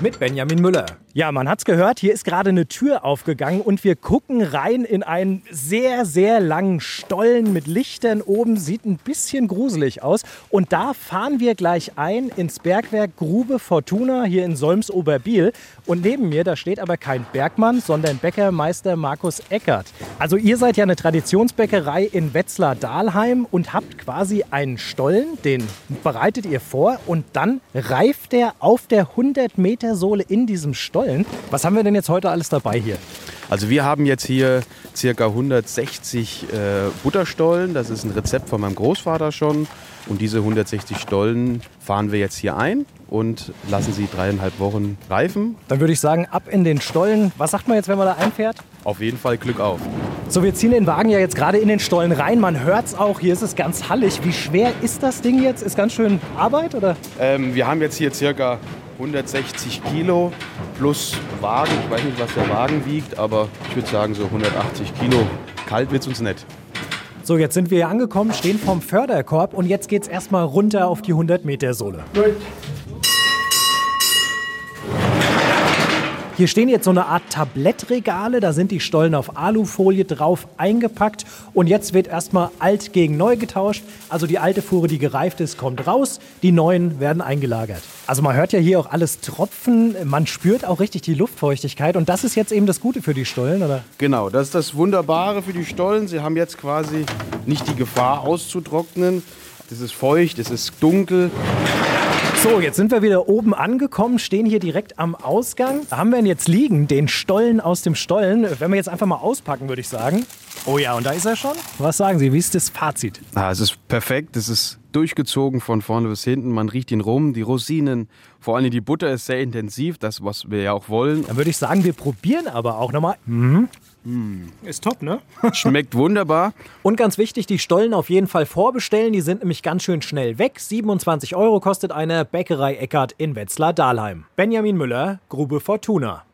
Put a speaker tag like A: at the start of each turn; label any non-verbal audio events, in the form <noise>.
A: mit Benjamin Müller. Ja, man hat's gehört, hier ist gerade eine Tür aufgegangen und wir gucken rein in einen sehr, sehr langen Stollen mit Lichtern oben. Sieht ein bisschen gruselig aus. Und da fahren wir gleich ein ins Bergwerk Grube Fortuna hier in Solms-Oberbiel. Und neben mir, da steht aber kein Bergmann, sondern Bäckermeister Markus Eckert. Also ihr seid ja eine Traditionsbäckerei in Wetzlar-Dahlheim und habt quasi einen Stollen, den bereitet ihr vor und dann reift der auf der 100 Meter Sohle in diesem Stollen. Was haben wir denn jetzt heute alles dabei hier?
B: Also wir haben jetzt hier circa 160 äh, Butterstollen. Das ist ein Rezept von meinem Großvater schon. Und diese 160 Stollen fahren wir jetzt hier ein und lassen sie dreieinhalb Wochen reifen.
A: Dann würde ich sagen, ab in den Stollen. Was sagt man jetzt, wenn man da einfährt?
B: Auf jeden Fall Glück auf.
A: So, wir ziehen den Wagen ja jetzt gerade in den Stollen rein. Man hört es auch, hier ist es ganz hallig. Wie schwer ist das Ding jetzt? Ist ganz schön Arbeit, oder?
B: Ähm, wir haben jetzt hier circa 160 Kilo plus Wagen. Ich weiß nicht, was der Wagen wiegt, aber ich würde sagen so 180 Kilo. Kalt wird es uns nicht.
A: So, jetzt sind wir hier angekommen, stehen vorm Förderkorb und jetzt geht es erstmal runter auf die 100 Meter Sohle. Gut. Hier stehen jetzt so eine Art Tablettregale, da sind die Stollen auf Alufolie drauf eingepackt und jetzt wird erstmal alt gegen neu getauscht. Also die alte Fuhre, die gereift ist, kommt raus, die neuen werden eingelagert. Also man hört ja hier auch alles tropfen, man spürt auch richtig die Luftfeuchtigkeit und das ist jetzt eben das Gute für die Stollen, oder?
B: Genau, das ist das Wunderbare für die Stollen. Sie haben jetzt quasi nicht die Gefahr auszutrocknen. Es ist feucht, es ist dunkel.
A: So, jetzt sind wir wieder oben angekommen, stehen hier direkt am Ausgang. Da haben wir ihn jetzt liegen, den Stollen aus dem Stollen. Wenn wir jetzt einfach mal auspacken, würde ich sagen. Oh ja, und da ist er schon. Was sagen Sie, wie ist das Fazit?
B: Ah, es ist perfekt, es ist durchgezogen von vorne bis hinten. Man riecht ihn rum, die Rosinen, vor allem die Butter ist sehr intensiv, das, was wir ja auch wollen.
A: Dann würde ich sagen, wir probieren aber auch nochmal. Mhm.
B: Mm. Ist top, ne? <laughs> Schmeckt wunderbar.
A: Und ganz wichtig, die Stollen auf jeden Fall vorbestellen. Die sind nämlich ganz schön schnell weg. 27 Euro kostet eine Bäckerei Eckert in Wetzlar-Dahlheim. Benjamin Müller, Grube Fortuna.